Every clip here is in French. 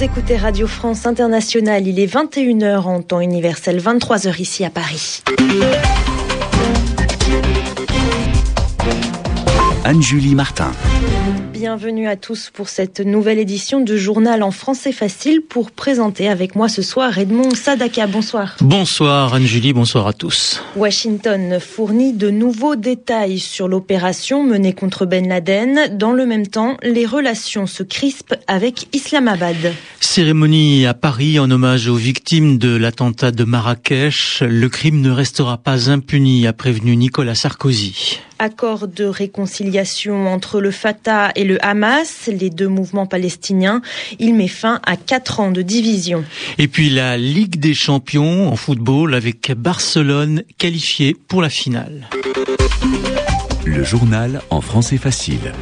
Vous écoutez Radio France Internationale, il est 21h en temps universel, 23h ici à Paris. Anne-Julie Martin bienvenue à tous pour cette nouvelle édition du journal en français facile pour présenter avec moi ce soir Edmond Sadaka. Bonsoir. Bonsoir Anne-Julie, bonsoir à tous. Washington fournit de nouveaux détails sur l'opération menée contre Ben Laden. Dans le même temps, les relations se crispent avec Islamabad. Cérémonie à Paris en hommage aux victimes de l'attentat de Marrakech. Le crime ne restera pas impuni, a prévenu Nicolas Sarkozy accord de réconciliation entre le Fatah et le Hamas, les deux mouvements palestiniens. Il met fin à quatre ans de division. Et puis la Ligue des champions en football avec Barcelone qualifié pour la finale. Le journal en français facile.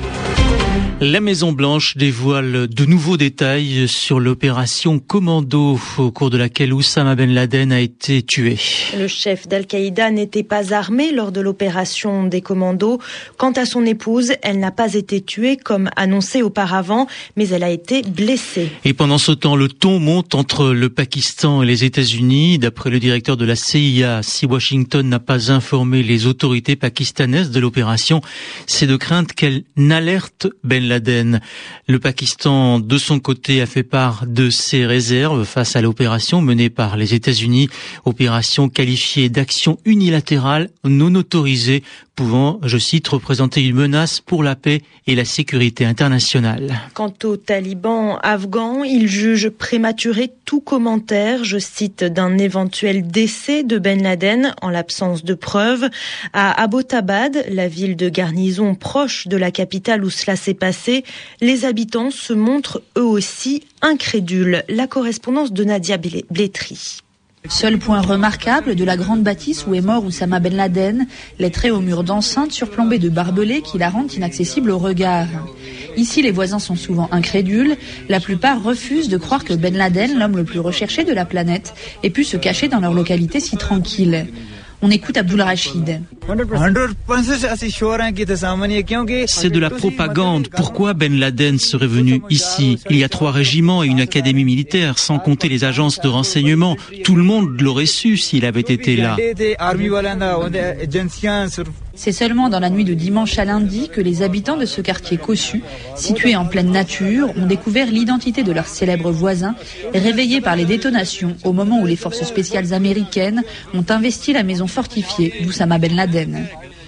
La Maison Blanche dévoile de nouveaux détails sur l'opération Commando au cours de laquelle Oussama Ben Laden a été tué. Le chef d'Al-Qaïda n'était pas armé lors de l'opération des commandos. Quant à son épouse, elle n'a pas été tuée comme annoncé auparavant, mais elle a été blessée. Et pendant ce temps, le ton monte entre le Pakistan et les États-Unis. D'après le directeur de la CIA, si Washington n'a pas informé les autorités pakistanaises de l'opération, c'est de crainte qu'elle n'alerte Ben Laden. Le Pakistan, de son côté, a fait part de ses réserves face à l'opération menée par les États-Unis, opération qualifiée d'action unilatérale non autorisée pouvant, je cite, représenter une menace pour la paix et la sécurité internationale. Quant aux talibans afghans, ils jugent prématuré tout commentaire, je cite, d'un éventuel décès de Ben Laden en l'absence de preuves. À Abbottabad, la ville de garnison proche de la capitale où cela s'est passé, les habitants se montrent eux aussi incrédules. La correspondance de Nadia Blétry. Seul point remarquable de la grande bâtisse où est mort Oussama Ben Laden, les traits au mur d'enceinte surplombés de barbelés qui la rendent inaccessible au regard. Ici, les voisins sont souvent incrédules. La plupart refusent de croire que Ben Laden, l'homme le plus recherché de la planète, ait pu se cacher dans leur localité si tranquille. On écoute Abdullah Rachid. C'est de la propagande. Pourquoi Ben Laden serait venu ici? Il y a trois régiments et une académie militaire, sans compter les agences de renseignement. Tout le monde l'aurait su s'il avait été là. C'est seulement dans la nuit de dimanche à lundi que les habitants de ce quartier cossu, situé en pleine nature, ont découvert l'identité de leur célèbre voisin, réveillé par les détonations au moment où les forces spéciales américaines ont investi la maison fortifiée d'Oussama Ben Laden.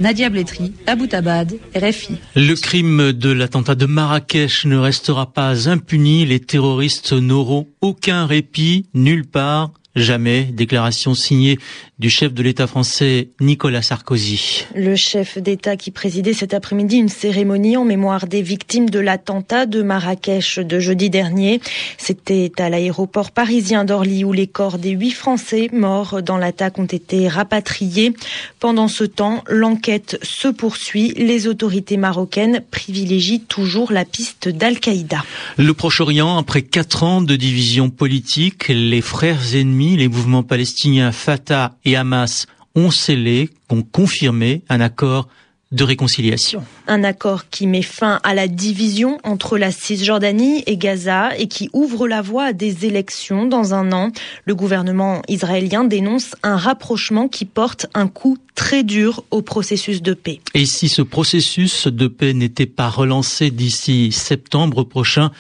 Nadia Blétry, Tabad, RFI. Le crime de l'attentat de Marrakech ne restera pas impuni. Les terroristes n'auront aucun répit nulle part Jamais. Déclaration signée du chef de l'État français Nicolas Sarkozy. Le chef d'État qui présidait cet après-midi une cérémonie en mémoire des victimes de l'attentat de Marrakech de jeudi dernier. C'était à l'aéroport parisien d'Orly où les corps des huit Français morts dans l'attaque ont été rapatriés. Pendant ce temps, l'enquête se poursuit. Les autorités marocaines privilégient toujours la piste d'Al-Qaïda. Le Proche-Orient, après quatre ans de division politique, les frères ennemis les mouvements palestiniens Fatah et Hamas ont scellé, ont confirmé un accord de réconciliation. Un accord qui met fin à la division entre la Cisjordanie et Gaza et qui ouvre la voie à des élections dans un an. Le gouvernement israélien dénonce un rapprochement qui porte un coup très dur au processus de paix. Et si ce processus de paix n'était pas relancé d'ici septembre prochain,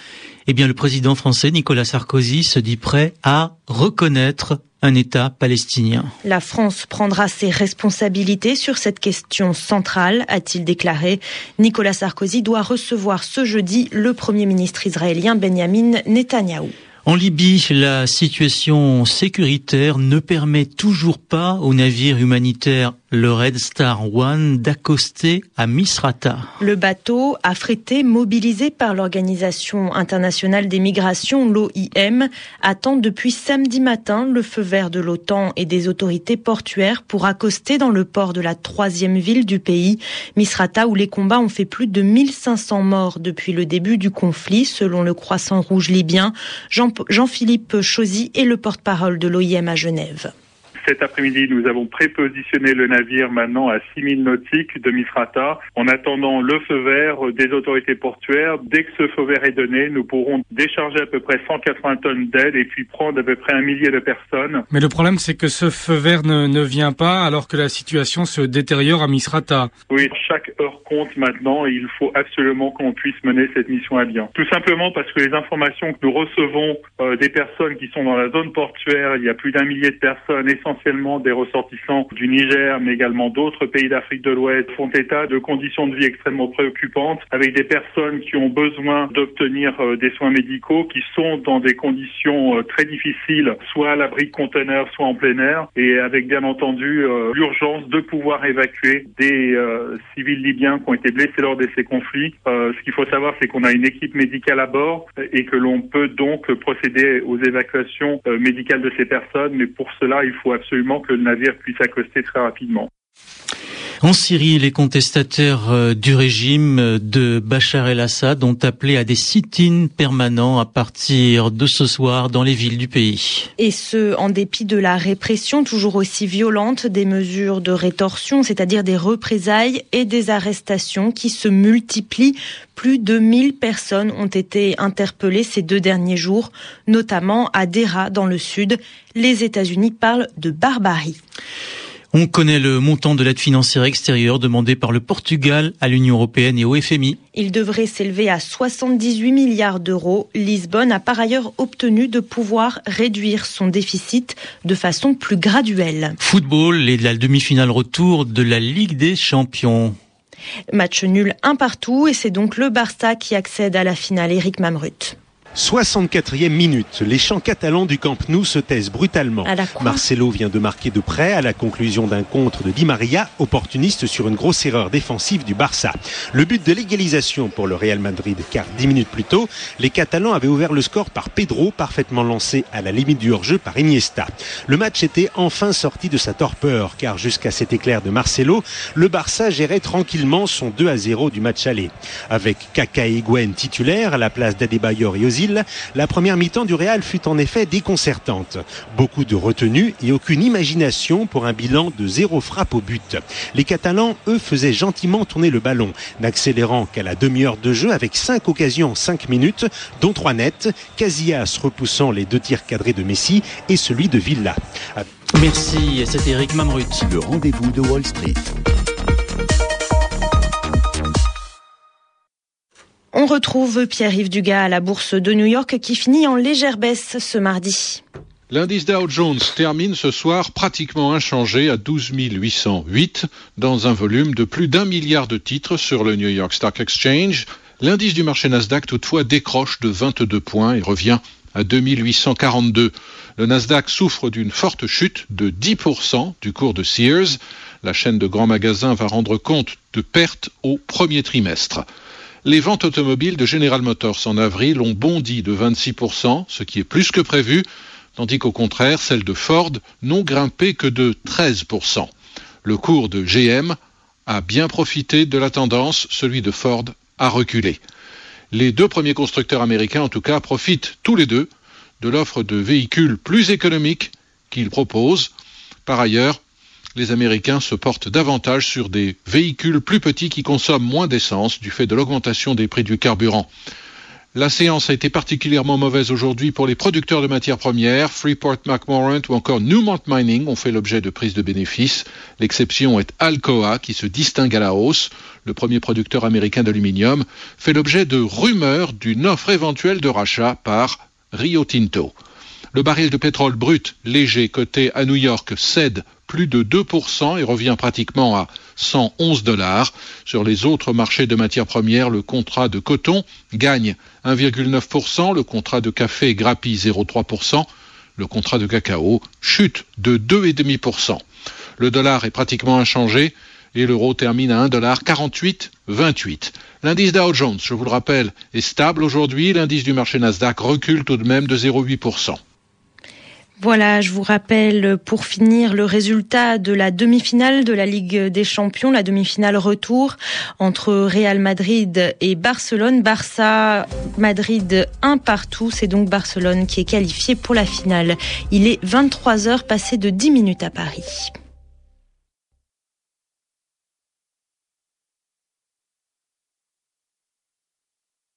eh bien le président français Nicolas Sarkozy se dit prêt à reconnaître un État palestinien. La France prendra ses responsabilités sur cette question centrale, a-t-il déclaré. Nicolas Sarkozy doit recevoir ce jeudi le Premier ministre israélien Benjamin Netanyahou. En Libye, la situation sécuritaire ne permet toujours pas aux navires humanitaires le Red Star One d'accoster à Misrata. Le bateau, affrété, mobilisé par l'Organisation internationale des migrations, l'OIM, attend depuis samedi matin le feu vert de l'OTAN et des autorités portuaires pour accoster dans le port de la troisième ville du pays, Misrata, où les combats ont fait plus de 1500 morts depuis le début du conflit, selon le Croissant Rouge libyen. Jean-Philippe est le porte-parole de l'OIM à Genève cet après-midi, nous avons prépositionné le navire maintenant à 6000 nautiques de Misrata en attendant le feu vert des autorités portuaires. Dès que ce feu vert est donné, nous pourrons décharger à peu près 180 tonnes d'aide et puis prendre à peu près un millier de personnes. Mais le problème, c'est que ce feu vert ne, ne vient pas alors que la situation se détériore à Misrata. Oui, chaque heure compte maintenant et il faut absolument qu'on puisse mener cette mission à bien. Tout simplement parce que les informations que nous recevons euh, des personnes qui sont dans la zone portuaire, il y a plus d'un millier de personnes, essentiellement des ressortissants du Niger, mais également d'autres pays d'Afrique de l'Ouest, font état de conditions de vie extrêmement préoccupantes, avec des personnes qui ont besoin d'obtenir euh, des soins médicaux, qui sont dans des conditions euh, très difficiles, soit à l'abri de conteneurs, soit en plein air, et avec bien entendu l'urgence de pouvoir évacuer des civils libyens qui ont été blessés lors de ces conflits. ce qu'il faut savoir, c'est qu'on a une équipe médicale à bord et que l'on peut donc procéder aux évacuations médicales de ces personnes, mais pour cela, il faut absolument que le navire puisse accoster très rapidement. En Syrie, les contestataires euh, du régime euh, de Bachar el-Assad ont appelé à des sit-ins permanents à partir de ce soir dans les villes du pays. Et ce, en dépit de la répression toujours aussi violente des mesures de rétorsion, c'est-à-dire des représailles et des arrestations qui se multiplient. Plus de 1000 personnes ont été interpellées ces deux derniers jours, notamment à Dera dans le sud. Les États-Unis parlent de barbarie. On connaît le montant de l'aide financière extérieure demandée par le Portugal à l'Union européenne et au FMI. Il devrait s'élever à 78 milliards d'euros. Lisbonne a par ailleurs obtenu de pouvoir réduire son déficit de façon plus graduelle. Football et la demi-finale retour de la Ligue des Champions. Match nul un partout et c'est donc le Barça qui accède à la finale. Eric Mamrut. 64e minute, les champs catalans du Camp Nou se taisent brutalement. Marcelo vient de marquer de près à la conclusion d'un contre de Di Maria, opportuniste sur une grosse erreur défensive du Barça. Le but de l'égalisation pour le Real Madrid, car dix minutes plus tôt, les Catalans avaient ouvert le score par Pedro, parfaitement lancé à la limite du hors-jeu par Iniesta. Le match était enfin sorti de sa torpeur, car jusqu'à cet éclair de Marcelo, le Barça gérait tranquillement son 2 à 0 du match aller. Avec Kaka et Gwen titulaires à la place d'Adebayor et La première mi-temps du Real fut en effet déconcertante. Beaucoup de retenue et aucune imagination pour un bilan de zéro frappe au but. Les Catalans, eux, faisaient gentiment tourner le ballon, n'accélérant qu'à la demi-heure de jeu avec cinq occasions en cinq minutes, dont trois nettes, Casillas repoussant les deux tirs cadrés de Messi et celui de Villa. Merci, c'était Eric Mamrut. Le rendez-vous de Wall Street. On retrouve Pierre-Yves Dugas à la bourse de New York qui finit en légère baisse ce mardi. L'indice Dow Jones termine ce soir pratiquement inchangé à 12 808 dans un volume de plus d'un milliard de titres sur le New York Stock Exchange. L'indice du marché Nasdaq toutefois décroche de 22 points et revient à 2842. Le Nasdaq souffre d'une forte chute de 10% du cours de Sears. La chaîne de grands magasins va rendre compte de pertes au premier trimestre. Les ventes automobiles de General Motors en avril ont bondi de 26%, ce qui est plus que prévu, tandis qu'au contraire, celles de Ford n'ont grimpé que de 13%. Le cours de GM a bien profité de la tendance, celui de Ford a reculé. Les deux premiers constructeurs américains, en tout cas, profitent tous les deux de l'offre de véhicules plus économiques qu'ils proposent. Par ailleurs, les Américains se portent davantage sur des véhicules plus petits qui consomment moins d'essence du fait de l'augmentation des prix du carburant. La séance a été particulièrement mauvaise aujourd'hui pour les producteurs de matières premières. Freeport McMorant ou encore Newmont Mining ont fait l'objet de prises de bénéfices. L'exception est Alcoa qui se distingue à la hausse. Le premier producteur américain d'aluminium fait l'objet de rumeurs d'une offre éventuelle de rachat par Rio Tinto. Le baril de pétrole brut léger coté à New York cède plus de 2% et revient pratiquement à 111 dollars. Sur les autres marchés de matières premières, le contrat de coton gagne 1,9%, le contrat de café grappille 0,3%, le contrat de cacao chute de 2,5%. Le dollar est pratiquement inchangé et l'euro termine à 1,4828. L'indice Dow Jones, je vous le rappelle, est stable aujourd'hui. L'indice du marché Nasdaq recule tout de même de 0,8%. Voilà, je vous rappelle pour finir le résultat de la demi-finale de la Ligue des Champions, la demi-finale retour entre Real Madrid et Barcelone. Barça, Madrid un partout. C'est donc Barcelone qui est qualifié pour la finale. Il est 23 heures passé de 10 minutes à Paris.